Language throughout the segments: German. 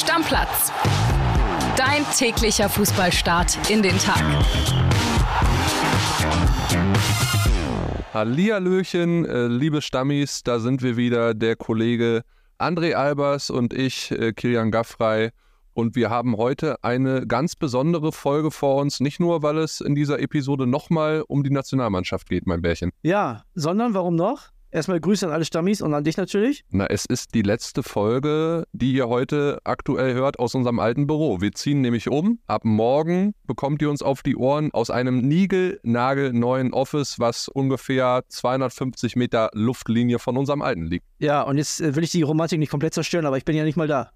Stammplatz. Dein täglicher Fußballstart in den Tag. Hallihallöchen, äh, liebe Stammis, da sind wir wieder, der Kollege André Albers und ich, äh, Kilian Gaffrey. Und wir haben heute eine ganz besondere Folge vor uns, nicht nur, weil es in dieser Episode nochmal um die Nationalmannschaft geht, mein Bärchen. Ja, sondern warum noch? Erstmal Grüße an alle Stammis und an dich natürlich. Na, es ist die letzte Folge, die ihr heute aktuell hört aus unserem alten Büro. Wir ziehen nämlich um. Ab morgen bekommt ihr uns auf die Ohren aus einem niegelnagelneuen Office, was ungefähr 250 Meter Luftlinie von unserem alten liegt. Ja, und jetzt äh, will ich die Romantik nicht komplett zerstören, aber ich bin ja nicht mal da.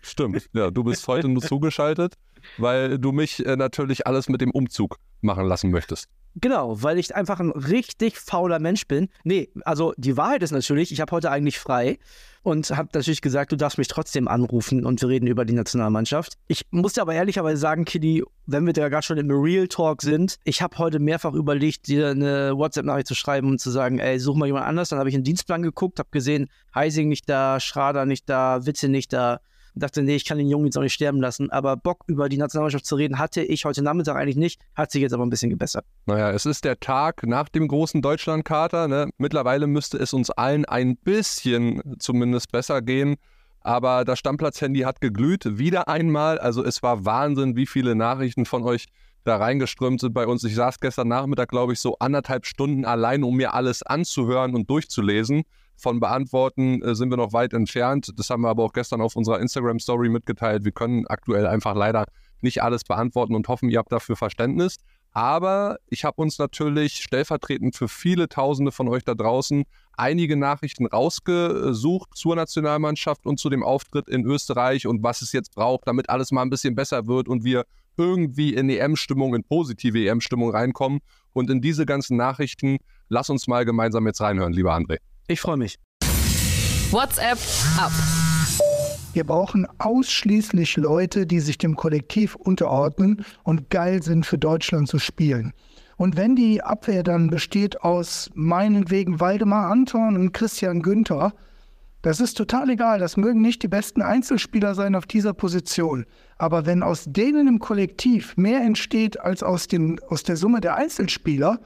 Stimmt. Ja, du bist heute nur zugeschaltet, weil du mich äh, natürlich alles mit dem Umzug machen lassen möchtest. Genau, weil ich einfach ein richtig fauler Mensch bin. Nee, also die Wahrheit ist natürlich, ich habe heute eigentlich frei und habe natürlich gesagt, du darfst mich trotzdem anrufen und wir reden über die Nationalmannschaft. Ich muss dir aber ehrlicherweise sagen, Kitty, wenn wir da gerade schon im Real Talk sind, ich habe heute mehrfach überlegt, dir eine WhatsApp-Nachricht zu schreiben und zu sagen, ey, such mal jemand anders. Dann habe ich einen Dienstplan geguckt, habe gesehen, Heising nicht da, Schrader nicht da, Witze nicht da dachte, nee, ich kann den Jungen jetzt auch nicht sterben lassen. Aber Bock über die Nationalmannschaft zu reden hatte ich heute Nachmittag eigentlich nicht, hat sich jetzt aber ein bisschen gebessert. Naja, es ist der Tag nach dem großen Deutschlandkater. Ne? Mittlerweile müsste es uns allen ein bisschen zumindest besser gehen. Aber das Stammplatz-Handy hat geglüht, wieder einmal. Also es war Wahnsinn, wie viele Nachrichten von euch da reingeströmt sind bei uns. Ich saß gestern Nachmittag, glaube ich, so anderthalb Stunden allein, um mir alles anzuhören und durchzulesen von beantworten äh, sind wir noch weit entfernt. Das haben wir aber auch gestern auf unserer Instagram-Story mitgeteilt. Wir können aktuell einfach leider nicht alles beantworten und hoffen, ihr habt dafür Verständnis. Aber ich habe uns natürlich stellvertretend für viele Tausende von euch da draußen einige Nachrichten rausgesucht zur Nationalmannschaft und zu dem Auftritt in Österreich und was es jetzt braucht, damit alles mal ein bisschen besser wird und wir irgendwie in EM-Stimmung, in positive EM-Stimmung reinkommen. Und in diese ganzen Nachrichten, lass uns mal gemeinsam jetzt reinhören, lieber André. Ich freue mich. WhatsApp ab. Wir brauchen ausschließlich Leute, die sich dem Kollektiv unterordnen und geil sind, für Deutschland zu spielen. Und wenn die Abwehr dann besteht aus meinetwegen Waldemar Anton und Christian Günther, das ist total egal. Das mögen nicht die besten Einzelspieler sein auf dieser Position. Aber wenn aus denen im Kollektiv mehr entsteht als aus, den, aus der Summe der Einzelspieler,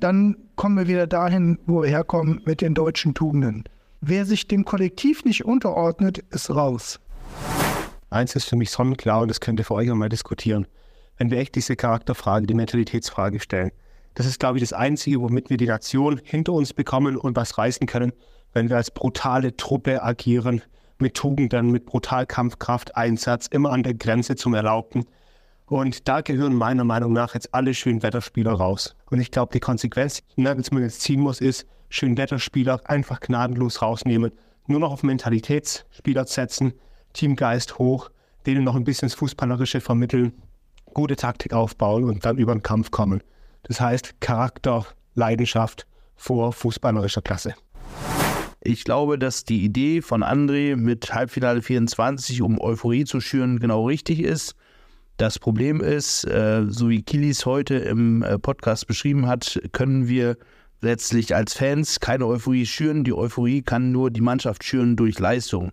dann kommen wir wieder dahin, wo wir herkommen mit den deutschen Tugenden. Wer sich dem Kollektiv nicht unterordnet, ist raus. Eins ist für mich sonnenklar und das könnt ihr für euch auch mal diskutieren. Wenn wir echt diese Charakterfrage, die Mentalitätsfrage stellen, das ist, glaube ich, das Einzige, womit wir die Nation hinter uns bekommen und was reißen können, wenn wir als brutale Truppe agieren, mit Tugenden, mit Brutalkampfkraft, Einsatz, immer an der Grenze zum Erlaubten und da gehören meiner Meinung nach jetzt alle Schönwetterspieler raus. Und ich glaube, die Konsequenz, die man jetzt ziehen muss, ist, Schönwetterspieler einfach gnadenlos rausnehmen, nur noch auf Mentalitätsspieler setzen, Teamgeist hoch, denen noch ein bisschen das Fußballerische vermitteln, gute Taktik aufbauen und dann über den Kampf kommen. Das heißt, Charakter, Leidenschaft vor fußballerischer Klasse. Ich glaube, dass die Idee von André mit Halbfinale 24, um Euphorie zu schüren, genau richtig ist. Das Problem ist, äh, so wie Kilis heute im äh, Podcast beschrieben hat, können wir letztlich als Fans keine Euphorie schüren. Die Euphorie kann nur die Mannschaft schüren durch Leistung.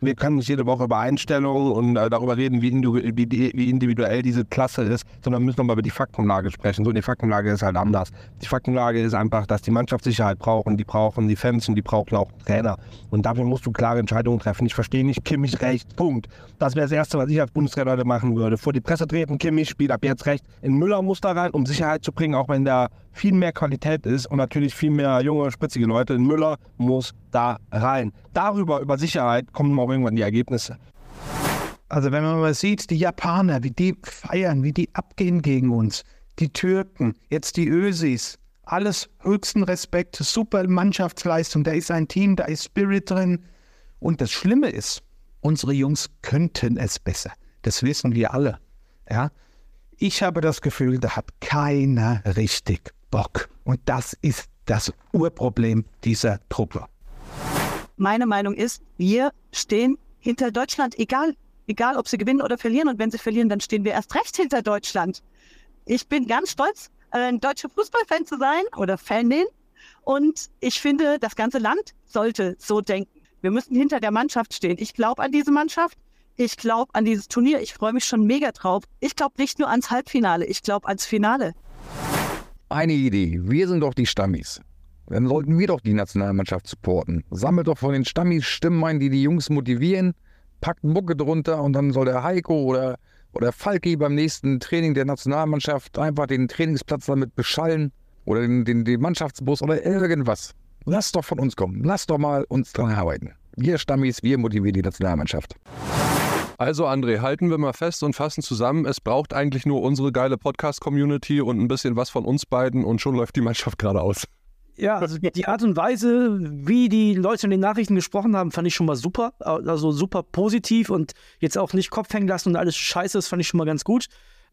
Wir können nicht jede Woche über Einstellungen und äh, darüber reden, wie, wie, individuell diese Klasse ist, sondern müssen nochmal über die Faktenlage sprechen. So, die Faktenlage ist halt anders. Die Faktenlage ist einfach, dass die Mannschaft Sicherheit braucht und die brauchen die Fans und die brauchen auch Trainer. Und dafür musst du klare Entscheidungen treffen. Ich verstehe nicht, Kimmich recht, Punkt. Das wäre das Erste, was ich als Bundestrainer heute machen würde. Vor die Presse treten, Kimmich spielt ab jetzt recht. In Müller muss da rein, um Sicherheit zu bringen, auch wenn der viel mehr Qualität ist und natürlich viel mehr junge, spritzige Leute. Müller muss da rein. Darüber, über Sicherheit, kommen auch irgendwann die Ergebnisse. Also wenn man mal sieht, die Japaner, wie die feiern, wie die abgehen gegen uns, die Türken, jetzt die Ösis, alles höchsten Respekt, super Mannschaftsleistung, da ist ein Team, da ist Spirit drin. Und das Schlimme ist, unsere Jungs könnten es besser. Das wissen wir alle. Ja? Ich habe das Gefühl, da hat keiner richtig Bock. Und das ist das Urproblem dieser Truppe. Meine Meinung ist, wir stehen hinter Deutschland, egal, egal ob sie gewinnen oder verlieren. Und wenn sie verlieren, dann stehen wir erst recht hinter Deutschland. Ich bin ganz stolz, ein deutscher Fußballfan zu sein oder Fanin. Und ich finde, das ganze Land sollte so denken. Wir müssen hinter der Mannschaft stehen. Ich glaube an diese Mannschaft. Ich glaube an dieses Turnier. Ich freue mich schon mega drauf. Ich glaube nicht nur ans Halbfinale, ich glaube ans Finale. Eine Idee. Wir sind doch die Stammis. Dann sollten wir doch die Nationalmannschaft supporten. Sammelt doch von den Stammis Stimmen ein, die die Jungs motivieren. Packt Mucke drunter und dann soll der Heiko oder, oder Falki beim nächsten Training der Nationalmannschaft einfach den Trainingsplatz damit beschallen. Oder den, den, den Mannschaftsbus oder irgendwas. Lasst doch von uns kommen. Lasst doch mal uns dran arbeiten. Wir Stammis, wir motivieren die Nationalmannschaft. Also André, halten wir mal fest und fassen zusammen, es braucht eigentlich nur unsere geile Podcast-Community und ein bisschen was von uns beiden und schon läuft die Mannschaft geradeaus. Ja, also die Art und Weise, wie die Leute in den Nachrichten gesprochen haben, fand ich schon mal super. Also super positiv und jetzt auch nicht Kopf hängen lassen und alles scheiße, das fand ich schon mal ganz gut.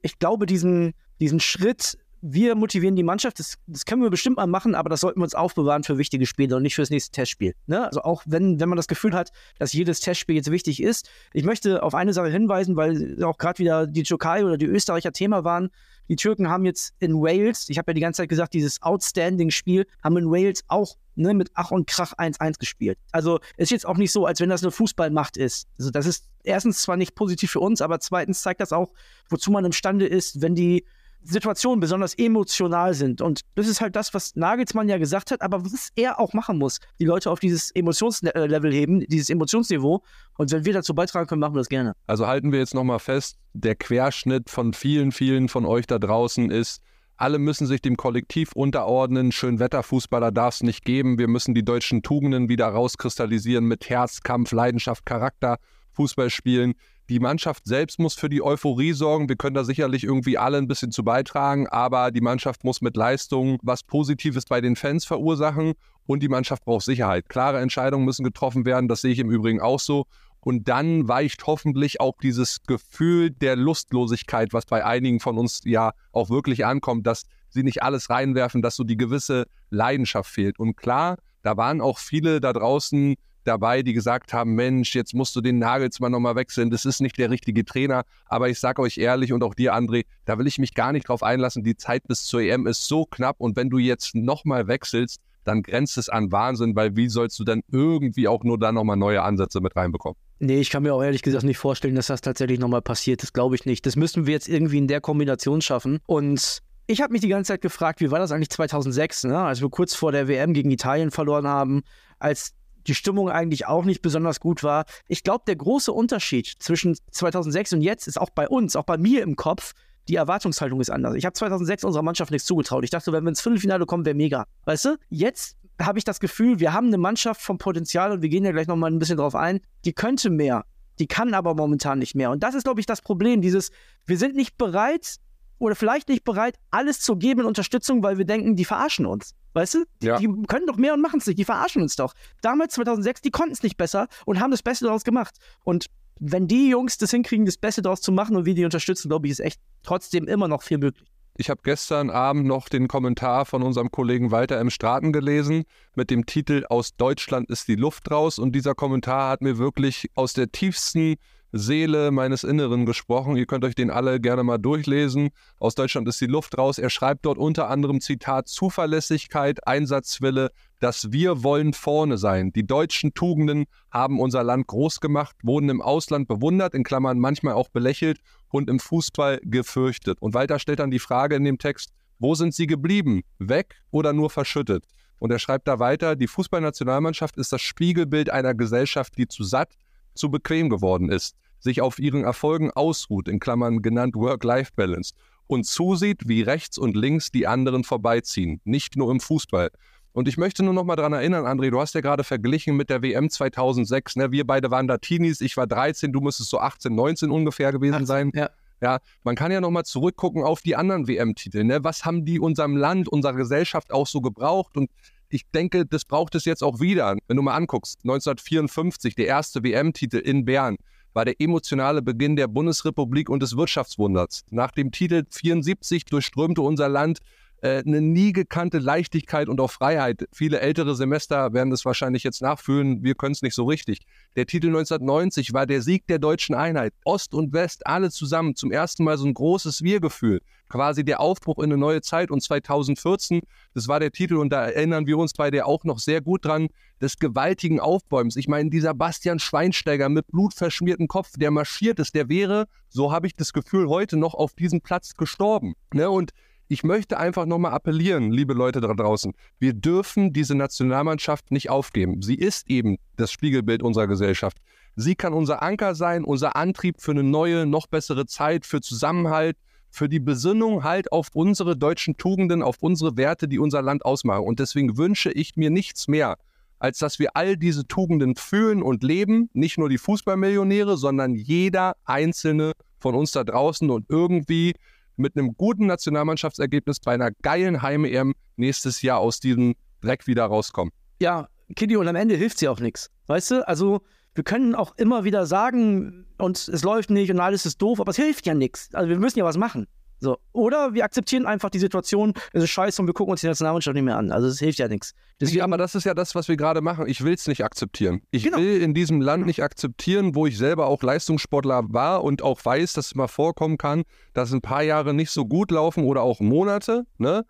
Ich glaube, diesen, diesen Schritt wir motivieren die Mannschaft, das, das, können wir bestimmt mal machen, aber das sollten wir uns aufbewahren für wichtige Spiele und nicht fürs nächste Testspiel. Ne? Also auch wenn, wenn man das Gefühl hat, dass jedes Testspiel jetzt wichtig ist. Ich möchte auf eine Sache hinweisen, weil auch gerade wieder die Türkei oder die Österreicher Thema waren. Die Türken haben jetzt in Wales, ich habe ja die ganze Zeit gesagt, dieses Outstanding-Spiel, haben in Wales auch ne, mit Ach und Krach 1-1 gespielt. Also ist jetzt auch nicht so, als wenn das eine Fußballmacht ist. Also das ist erstens zwar nicht positiv für uns, aber zweitens zeigt das auch, wozu man imstande ist, wenn die Situationen besonders emotional sind. Und das ist halt das, was Nagelsmann ja gesagt hat, aber was er auch machen muss. Die Leute auf dieses Emotionslevel heben, dieses Emotionsniveau. Und wenn wir dazu beitragen können, machen wir das gerne. Also halten wir jetzt nochmal fest, der Querschnitt von vielen, vielen von euch da draußen ist, alle müssen sich dem Kollektiv unterordnen. Schönwetterfußballer darf es nicht geben. Wir müssen die deutschen Tugenden wieder rauskristallisieren mit Herz, Kampf, Leidenschaft, Charakter, Fußball spielen. Die Mannschaft selbst muss für die Euphorie sorgen. Wir können da sicherlich irgendwie alle ein bisschen zu beitragen, aber die Mannschaft muss mit Leistung was Positives bei den Fans verursachen und die Mannschaft braucht Sicherheit. Klare Entscheidungen müssen getroffen werden, das sehe ich im Übrigen auch so. Und dann weicht hoffentlich auch dieses Gefühl der Lustlosigkeit, was bei einigen von uns ja auch wirklich ankommt, dass sie nicht alles reinwerfen, dass so die gewisse Leidenschaft fehlt. Und klar, da waren auch viele da draußen, dabei, die gesagt haben, Mensch, jetzt musst du den Nagelsmann nochmal wechseln, das ist nicht der richtige Trainer. Aber ich sage euch ehrlich und auch dir, André, da will ich mich gar nicht drauf einlassen. Die Zeit bis zur EM ist so knapp und wenn du jetzt nochmal wechselst, dann grenzt es an Wahnsinn, weil wie sollst du dann irgendwie auch nur da nochmal neue Ansätze mit reinbekommen? Nee, ich kann mir auch ehrlich gesagt nicht vorstellen, dass das tatsächlich nochmal passiert. Das glaube ich nicht. Das müssen wir jetzt irgendwie in der Kombination schaffen. Und ich habe mich die ganze Zeit gefragt, wie war das eigentlich 2006, ne? als wir kurz vor der WM gegen Italien verloren haben, als die Stimmung eigentlich auch nicht besonders gut war. Ich glaube, der große Unterschied zwischen 2006 und jetzt ist auch bei uns, auch bei mir im Kopf, die Erwartungshaltung ist anders. Ich habe 2006 unserer Mannschaft nichts zugetraut. Ich dachte, wenn wir ins Viertelfinale kommen, wäre mega. Weißt du? Jetzt habe ich das Gefühl, wir haben eine Mannschaft vom Potenzial und wir gehen ja gleich nochmal ein bisschen drauf ein, die könnte mehr. Die kann aber momentan nicht mehr. Und das ist, glaube ich, das Problem. Dieses, wir sind nicht bereit oder vielleicht nicht bereit, alles zu geben in Unterstützung, weil wir denken, die verarschen uns. Weißt du? Die, ja. die können doch mehr und machen es nicht. Die verarschen uns doch. Damals, 2006, die konnten es nicht besser und haben das Beste daraus gemacht. Und wenn die Jungs das hinkriegen, das Beste daraus zu machen und wir die unterstützen, glaube ich, ist echt trotzdem immer noch viel möglich. Ich habe gestern Abend noch den Kommentar von unserem Kollegen Walter M. Straten gelesen mit dem Titel Aus Deutschland ist die Luft raus. Und dieser Kommentar hat mir wirklich aus der tiefsten Seele meines Inneren gesprochen. Ihr könnt euch den alle gerne mal durchlesen. Aus Deutschland ist die Luft raus. Er schreibt dort unter anderem Zitat Zuverlässigkeit, Einsatzwille, dass wir wollen vorne sein. Die deutschen Tugenden haben unser Land groß gemacht, wurden im Ausland bewundert, in Klammern manchmal auch belächelt und im Fußball gefürchtet. Und weiter stellt dann die Frage in dem Text, wo sind sie geblieben? Weg oder nur verschüttet? Und er schreibt da weiter, die Fußballnationalmannschaft ist das Spiegelbild einer Gesellschaft, die zu satt, zu bequem geworden ist sich auf ihren Erfolgen ausruht, in Klammern genannt Work-Life-Balance, und zusieht, wie rechts und links die anderen vorbeiziehen, nicht nur im Fußball. Und ich möchte nur noch mal daran erinnern, André, du hast ja gerade verglichen mit der WM 2006. Ne? Wir beide waren da Teenies, ich war 13, du müsstest so 18, 19 ungefähr gewesen 18, sein. Ja. Ja, man kann ja noch mal zurückgucken auf die anderen WM-Titel. Ne? Was haben die unserem Land, unserer Gesellschaft auch so gebraucht? Und ich denke, das braucht es jetzt auch wieder. Wenn du mal anguckst, 1954, der erste WM-Titel in Bern war der emotionale Beginn der Bundesrepublik und des Wirtschaftswunders. Nach dem Titel 74 durchströmte unser Land äh, eine nie gekannte Leichtigkeit und auch Freiheit. Viele ältere Semester werden das wahrscheinlich jetzt nachfühlen, wir können es nicht so richtig. Der Titel 1990 war der Sieg der deutschen Einheit. Ost und West, alle zusammen, zum ersten Mal so ein großes Wir-Gefühl. Quasi der Aufbruch in eine neue Zeit und 2014, das war der Titel und da erinnern wir uns beide auch noch sehr gut dran, des gewaltigen Aufbäumens. Ich meine, dieser Bastian Schweinsteiger mit blutverschmiertem Kopf, der marschiert ist, der wäre, so habe ich das Gefühl, heute noch auf diesem Platz gestorben. Ne? Und ich möchte einfach nochmal appellieren, liebe Leute da draußen, wir dürfen diese Nationalmannschaft nicht aufgeben. Sie ist eben das Spiegelbild unserer Gesellschaft. Sie kann unser Anker sein, unser Antrieb für eine neue, noch bessere Zeit, für Zusammenhalt, für die Besinnung halt auf unsere deutschen Tugenden, auf unsere Werte, die unser Land ausmachen. Und deswegen wünsche ich mir nichts mehr, als dass wir all diese Tugenden fühlen und leben. Nicht nur die Fußballmillionäre, sondern jeder einzelne von uns da draußen und irgendwie mit einem guten Nationalmannschaftsergebnis bei einer geilen Heim-EM nächstes Jahr aus diesem Dreck wieder rauskommen. Ja, Kitty, und am Ende hilft sie auch nichts. Weißt du? Also, wir können auch immer wieder sagen, und es läuft nicht und alles ist doof, aber es hilft ja nichts. Also, wir müssen ja was machen. So. Oder wir akzeptieren einfach die Situation, es ist scheiße und wir gucken uns die Nationalmannschaft nicht mehr an. Also es hilft ja nichts. Deswegen, aber das ist ja das, was wir gerade machen. Ich will es nicht akzeptieren. Ich Genau. will in diesem Land nicht akzeptieren, wo ich selber auch Leistungssportler war und auch weiß, dass es mal vorkommen kann, dass ein paar Jahre nicht so gut laufen oder auch Monate. Ne?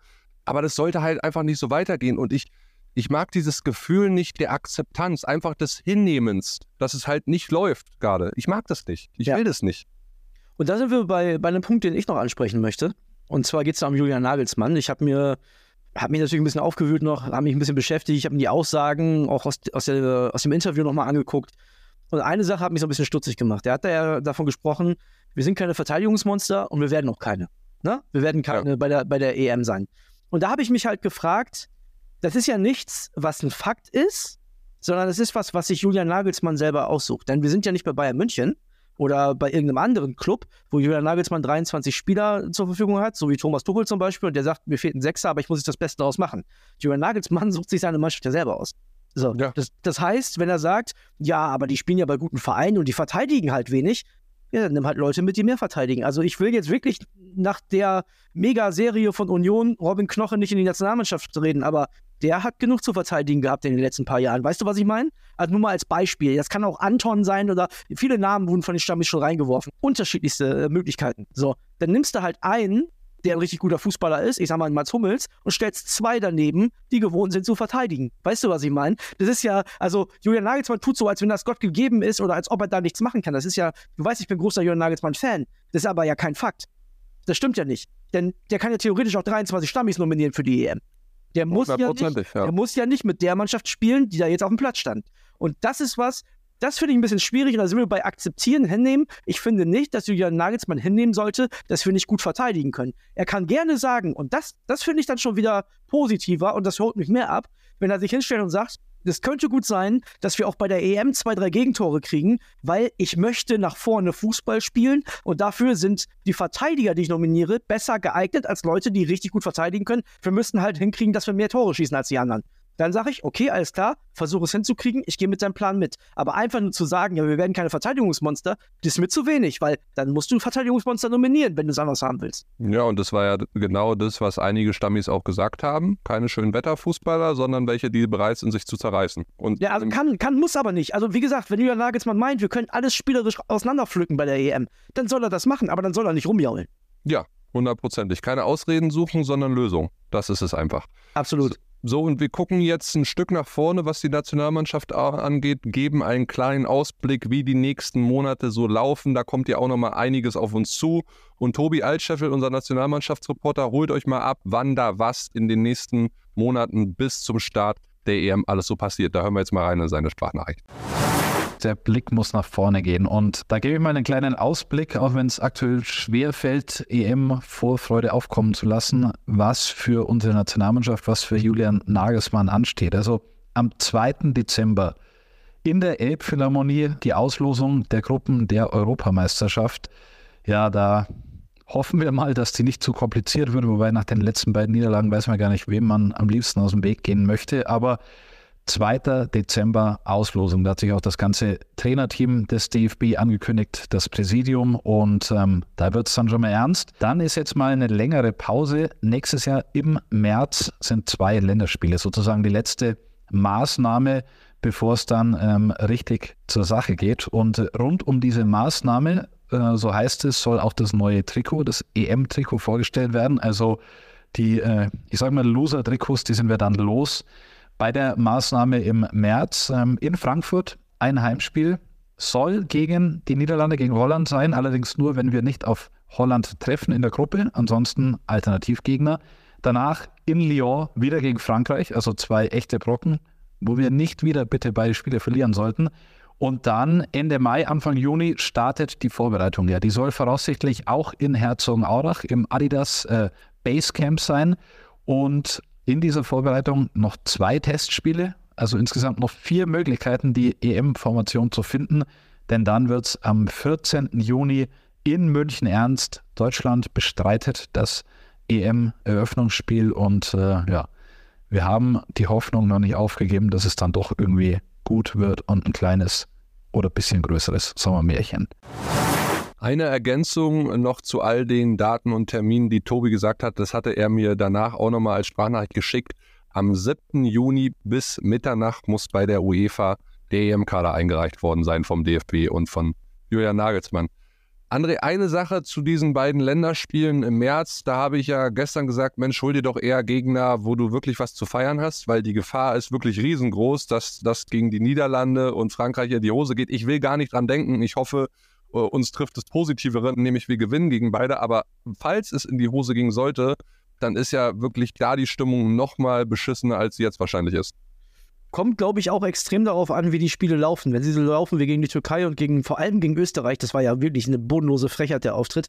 Aber das sollte halt einfach nicht so weitergehen. Und ich, ich mag dieses Gefühl nicht der Akzeptanz, einfach des Hinnehmens, dass es halt nicht läuft gerade. Ich mag das nicht. Ich Ja. will das nicht. Und da sind wir bei, bei einem Punkt, den ich noch ansprechen möchte. Und zwar geht es da um Julian Nagelsmann. Ich habe mir habe mich natürlich ein bisschen aufgewühlt noch, habe mich ein bisschen beschäftigt. Ich habe mir die Aussagen auch aus, aus, der, aus dem Interview nochmal angeguckt. Und eine Sache hat mich so ein bisschen stutzig gemacht. Er hat da ja davon gesprochen, wir sind keine Verteidigungsmonster und wir werden auch keine. Ne? Wir werden keine bei, der, bei der EM sein. Und da habe ich mich halt gefragt, das ist ja nichts, was ein Fakt ist, sondern es ist was, was sich Julian Nagelsmann selber aussucht. Denn wir sind ja nicht bei Bayern München oder bei irgendeinem anderen Club, wo Julian Nagelsmann 23 Spieler zur Verfügung hat, so wie Thomas Tuchel zum Beispiel, und der sagt, mir fehlt ein Sechser, aber ich muss jetzt das Beste daraus machen. Julian Nagelsmann sucht sich seine Mannschaft ja selber aus. So, Ja. das, das heißt, wenn er sagt, ja, aber die spielen ja bei guten Vereinen und die verteidigen halt wenig, ja, dann nimm halt Leute mit, die mehr verteidigen. Also ich will jetzt wirklich nach der Mega-Serie von Union Robin Knoche nicht in die Nationalmannschaft reden, aber der hat genug zu verteidigen gehabt in den letzten paar Jahren. Weißt du, was ich meine? Also nur mal als Beispiel. Das kann auch Anton sein oder viele Namen wurden von den Stammis schon reingeworfen. Unterschiedlichste äh, Möglichkeiten. So, dann nimmst du halt einen, der ein richtig guter Fußballer ist, ich sag mal Mats Hummels, und stellst zwei daneben, die gewohnt sind zu verteidigen. Weißt du, was ich meine? Das ist ja, also Julian Nagelsmann tut so, als wenn das Gott gegeben ist oder als ob er da nichts machen kann. Das ist ja, du weißt, ich bin großer Julian Nagelsmann-Fan. Das ist aber ja kein Fakt. Das stimmt ja nicht. Denn der kann ja theoretisch auch 23 Stammis nominieren für die EM. Der muss, ja nicht, ja. der muss ja nicht mit der Mannschaft spielen, die da jetzt auf dem Platz stand. Und das ist was, das finde ich ein bisschen schwierig und da sind wir bei Akzeptieren, hinnehmen. Ich finde nicht, dass Julian Nagelsmann hinnehmen sollte, dass wir nicht gut verteidigen können. Er kann gerne sagen, und das, das finde ich dann schon wieder positiver und das holt mich mehr ab, wenn er sich hinstellt und sagt, es könnte gut sein, dass wir auch bei der EM zwei, drei Gegentore kriegen, weil ich möchte nach vorne Fußball spielen und dafür sind die Verteidiger, die ich nominiere, besser geeignet als Leute, die richtig gut verteidigen können. Wir müssten halt hinkriegen, dass wir mehr Tore schießen als die anderen. Dann sage ich, okay, alles klar, versuche es hinzukriegen, ich gehe mit deinem Plan mit. Aber einfach nur zu sagen, ja, wir werden keine Verteidigungsmonster, das ist mir zu wenig, weil dann musst du Verteidigungsmonster nominieren, wenn du es anders haben willst. Ja, und das war ja genau das, was einige Stammis auch gesagt haben. Keine schönen Wetterfußballer, sondern welche, die bereit sind, sich zu zerreißen. Und Ja, also kann, kann, muss aber nicht. Also wie gesagt, wenn Julian Nagelsmann meint, wir können alles spielerisch auseinanderpflücken bei der EM, dann soll er das machen, aber dann soll er nicht rumjaulen. ja, hundertprozentig. Keine Ausreden suchen, sondern Lösung. Das ist es einfach. Absolut. So, und wir gucken jetzt ein Stück nach vorne, was die Nationalmannschaft angeht, geben einen kleinen Ausblick, wie die nächsten Monate so laufen. Da kommt ja auch noch mal einiges auf uns zu. Und Tobi Altscheffel, unser Nationalmannschaftsreporter, holt euch mal ab, wann da was in den nächsten Monaten bis zum Start der EM alles so passiert. Da hören wir jetzt mal rein in seine Sprachnachricht. Der Blick muss nach vorne gehen. Und da gebe ich mal einen kleinen Ausblick, auch wenn es aktuell schwer fällt, EM-Vorfreude aufkommen zu lassen, was für unsere Nationalmannschaft, was für Julian Nagelsmann ansteht. Also am 2. Dezember in der Elbphilharmonie die Auslosung der Gruppen der Europameisterschaft. Ja, da hoffen wir mal, dass die nicht zu kompliziert wird, wobei nach den letzten beiden Niederlagen weiß man gar nicht, wem man am liebsten aus dem Weg gehen möchte. Aber 2. Dezember Auslosung. Da hat sich auch das ganze Trainerteam des DFB angekündigt, das Präsidium und ähm, da wird es dann schon mal ernst. Dann ist jetzt mal eine längere Pause. Nächstes Jahr im März sind zwei Länderspiele, sozusagen die letzte Maßnahme, bevor es dann ähm, richtig zur Sache geht. Und rund um diese Maßnahme, äh, so heißt es, soll auch das neue Trikot, das EM-Trikot vorgestellt werden. Also die, äh, ich sage mal, Loser-Trikots, die sind wir dann los bei der Maßnahme im März ähm, in Frankfurt. Ein Heimspiel soll gegen die Niederlande, gegen Holland sein, allerdings nur, wenn wir nicht auf Holland treffen in der Gruppe, ansonsten Alternativgegner. Danach in Lyon wieder gegen Frankreich, also zwei echte Brocken, wo wir nicht wieder bitte beide Spiele verlieren sollten. Und dann Ende Mai, Anfang Juni startet die Vorbereitung. Ja, die soll voraussichtlich auch in Herzogenaurach im Adidas äh, Basecamp sein. Und in dieser Vorbereitung noch zwei Testspiele, also insgesamt noch vier Möglichkeiten, die EM-Formation zu finden. Denn dann wird es am 14. Juni in München ernst. Deutschland bestreitet das EM-Eröffnungsspiel und äh, ja, wir haben die Hoffnung noch nicht aufgegeben, dass es dann doch irgendwie gut wird und ein kleines oder bisschen größeres Sommermärchen. Eine Ergänzung noch zu all den Daten und Terminen, die Tobi gesagt hat, das hatte er mir danach auch nochmal als Sprachnachricht geschickt. Am 7. Juni bis Mitternacht muss bei der UEFA der EM-Kader eingereicht worden sein vom DFB und von Julian Nagelsmann. André, eine Sache zu diesen beiden Länderspielen im März. Da habe ich ja gestern gesagt, Mensch, hol dir doch eher Gegner, wo du wirklich was zu feiern hast, weil die Gefahr ist wirklich riesengroß, dass das gegen die Niederlande und Frankreich in die Hose geht. Ich will gar nicht dran denken. Ich hoffe, uns trifft das Positivere, nämlich wir gewinnen gegen beide. Aber falls es in die Hose gehen sollte, dann ist ja wirklich da die Stimmung noch mal beschissener, als sie jetzt wahrscheinlich ist. Kommt, glaube ich, auch extrem darauf an, wie die Spiele laufen. Wenn sie so laufen wie gegen die Türkei und gegen, vor allem gegen Österreich, das war ja wirklich eine bodenlose Frechheit, der Auftritt,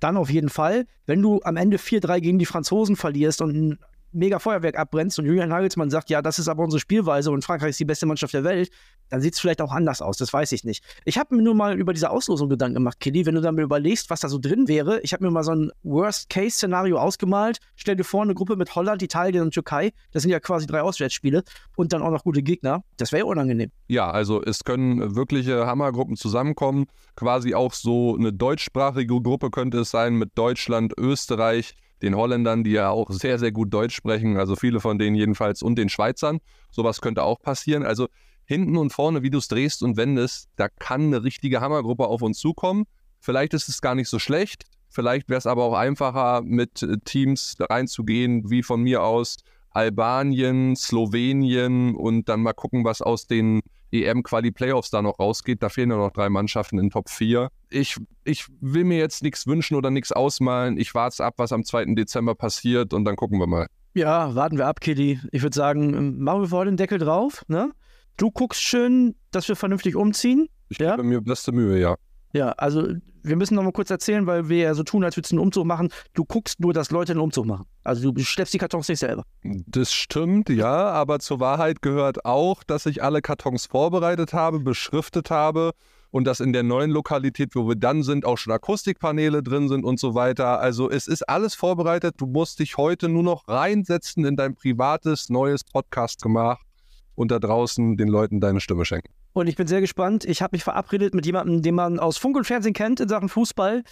dann auf jeden Fall. Wenn du am Ende 4-3 gegen die Franzosen verlierst und mega Feuerwerk abbrennst und Julian Nagelsmann sagt, ja, das ist aber unsere Spielweise und Frankreich ist die beste Mannschaft der Welt, dann sieht es vielleicht auch anders aus. Das weiß ich nicht. Ich habe mir nur mal über diese Auslosung Gedanken gemacht, Kelly. Wenn du dann mal überlegst, was da so drin wäre, ich habe mir mal so ein Worst-Case-Szenario ausgemalt. Stell dir vor, eine Gruppe mit Holland, Italien und Türkei. Das sind ja quasi drei Auswärtsspiele und dann auch noch gute Gegner. Das wäre ja unangenehm. Ja, also es können wirkliche Hammergruppen zusammenkommen. Quasi auch so eine deutschsprachige Gruppe könnte es sein mit Deutschland, Österreich den Holländern, die ja auch sehr, sehr gut Deutsch sprechen, also viele von denen jedenfalls, und den Schweizern. Sowas könnte auch passieren. Also hinten und vorne, wie du es drehst und wendest, da kann eine richtige Hammergruppe auf uns zukommen. Vielleicht ist es gar nicht so schlecht. Vielleicht wäre es aber auch einfacher, mit äh, Teams reinzugehen, wie von mir aus Albanien, Slowenien und dann mal gucken, was aus den EM-Quali-Playoffs da noch rausgeht. Da fehlen ja noch drei Mannschaften in Top 4. Ich, ich will mir jetzt nichts wünschen oder nichts ausmalen. Ich warte ab, was am 2. Dezember passiert und dann gucken wir mal. Ja, warten wir ab, Kitty. Ich würde sagen, ähm, machen wir vorher den Deckel drauf. Ne? Du guckst schön, dass wir vernünftig umziehen. Ich ja? gebe mir beste Mühe, ja. Ja, also wir müssen noch mal kurz erzählen, weil wir ja so tun, als würdest du einen Umzug machen. Du guckst nur, dass Leute einen Umzug machen. Also du schleppst die Kartons nicht selber. Das stimmt, ja, aber zur Wahrheit gehört auch, dass ich alle Kartons vorbereitet habe, beschriftet habe und dass in der neuen Lokalität, wo wir dann sind, auch schon Akustikpaneele drin sind und so weiter. Also es ist alles vorbereitet. Du musst dich heute nur noch reinsetzen in dein privates, neues Podcast gemacht und da draußen den Leuten deine Stimme schenken. Und ich bin sehr gespannt. Ich habe mich verabredet mit jemandem, den man aus Funk und Fernsehen kennt in Sachen Fußball.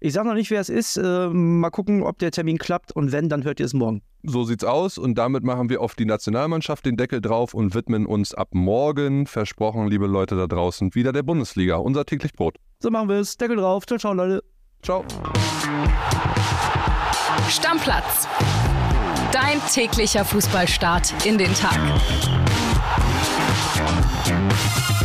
Ich sage noch nicht, wer es ist. Äh, mal gucken, ob der Termin klappt. Und wenn, dann hört ihr es morgen. So sieht's aus. Und damit machen wir auf die Nationalmannschaft den Deckel drauf und widmen uns ab morgen, versprochen, liebe Leute da draußen, wieder der Bundesliga. Unser täglich Brot. So machen wir es. Deckel drauf. Ciao, ciao, Leute. Ciao. Stammplatz. Dein täglicher Fußballstart in den Tag. Thank you.